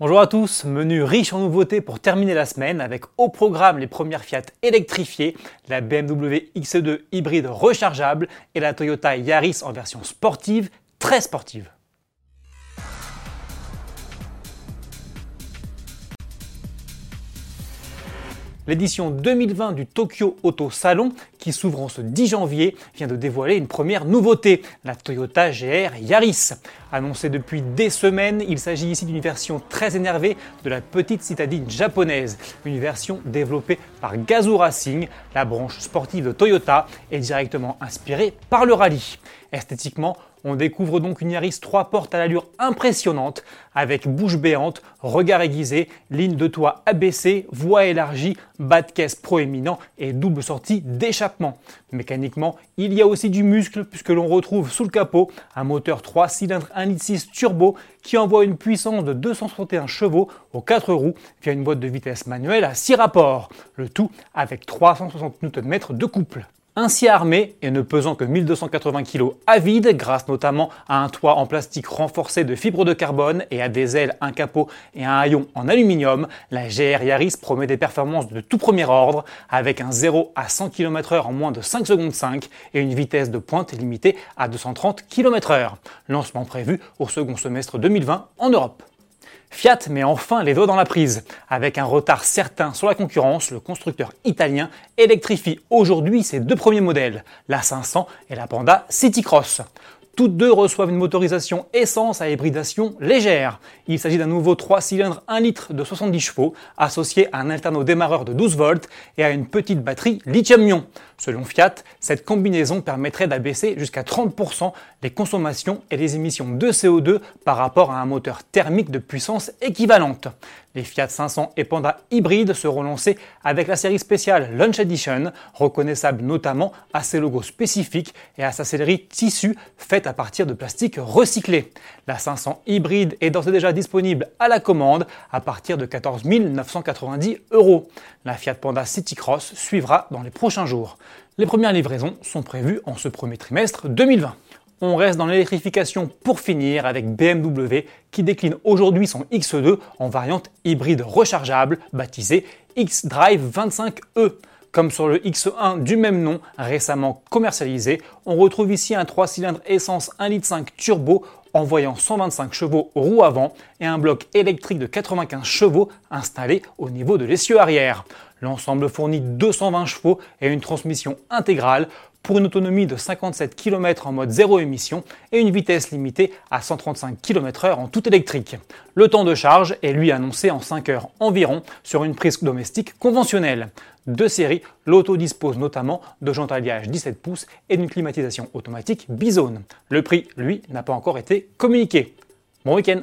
Bonjour à tous, menu riche en nouveautés pour terminer la semaine avec au programme les premières Fiat électrifiées, la BMW X2 hybride rechargeable et la Toyota Yaris en version sportive, très sportive. L'édition 2020 du Tokyo Auto Salon, qui s'ouvre en ce 10 janvier, vient de dévoiler une première nouveauté, la Toyota GR Yaris. Annoncée depuis des semaines, il s'agit ici d'une version très énervée de la petite citadine japonaise, une version développée par Gazoo Racing, la branche sportive de Toyota, et directement inspirée par le rallye. Esthétiquement, on découvre donc une Yaris 3 portes à l'allure impressionnante, avec bouche béante, regard aiguisé, ligne de toit abaissée, voie élargie, bas de caisse proéminent et double sortie d'échappement. Mécaniquement, il y a aussi du muscle puisque l'on retrouve sous le capot un moteur 3 cylindres 1.6 litre turbo qui envoie une puissance de 261 chevaux aux 4 roues via une boîte de vitesse manuelle à 6 rapports, le tout avec 360 Nm de couple. Ainsi armé et ne pesant que 1280 kg à vide, grâce notamment à un toit en plastique renforcé de fibres de carbone et à des ailes, un capot et un haillon en aluminium, la GR Yaris promet des performances de tout premier ordre, avec un 0 à 100 km/h en moins de 5 secondes 5 et une vitesse de pointe limitée à 230 km/h. Lancement prévu au second semestre 2020 en Europe. Fiat met enfin les doigts dans la prise. Avec un retard certain sur la concurrence, le constructeur italien électrifie aujourd'hui ses deux premiers modèles, la 500 et la Panda Citycross. Toutes deux reçoivent une motorisation essence à hybridation légère. Il s'agit d'un nouveau 3 cylindres 1 litre de 70 chevaux associé à un alterno démarreur de 12 volts et à une petite batterie lithium-ion. Selon Fiat, cette combinaison permettrait d'abaisser jusqu'à 30% les consommations et les émissions de CO2 par rapport à un moteur thermique de puissance équivalente. Les Fiat 500 et Panda hybrides seront lancés avec la série spéciale Launch Edition, reconnaissable notamment à ses logos spécifiques et à sa sellerie tissu faite à partir de plastique recyclé. La 500 hybride est d'ores et déjà disponible à la commande à partir de 14 990 euros. La Fiat Panda Citycross suivra dans les prochains jours. Les premières livraisons sont prévues en ce premier trimestre 2020. On reste dans l'électrification pour finir avec BMW qui décline aujourd'hui son X2 en variante hybride rechargeable baptisée X-Drive 25E. Comme sur le X1 du même nom, récemment commercialisé, on retrouve ici un 3 cylindres essence 1,5 litre turbo envoyant 125 chevaux aux roues avant et un bloc électrique de 95 chevaux installé au niveau de l'essieu arrière. L'ensemble fournit 220 chevaux et une transmission intégrale pour une autonomie de 57 km en mode zéro émission et une vitesse limitée à 135 km/h en tout électrique. Le temps de charge est lui annoncé en 5 heures environ sur une prise domestique conventionnelle. De série, l'auto dispose notamment de jantes alliage 17 pouces et d'une climatisation automatique bizone. Le prix, lui, n'a pas encore été communiqué. Bon week-end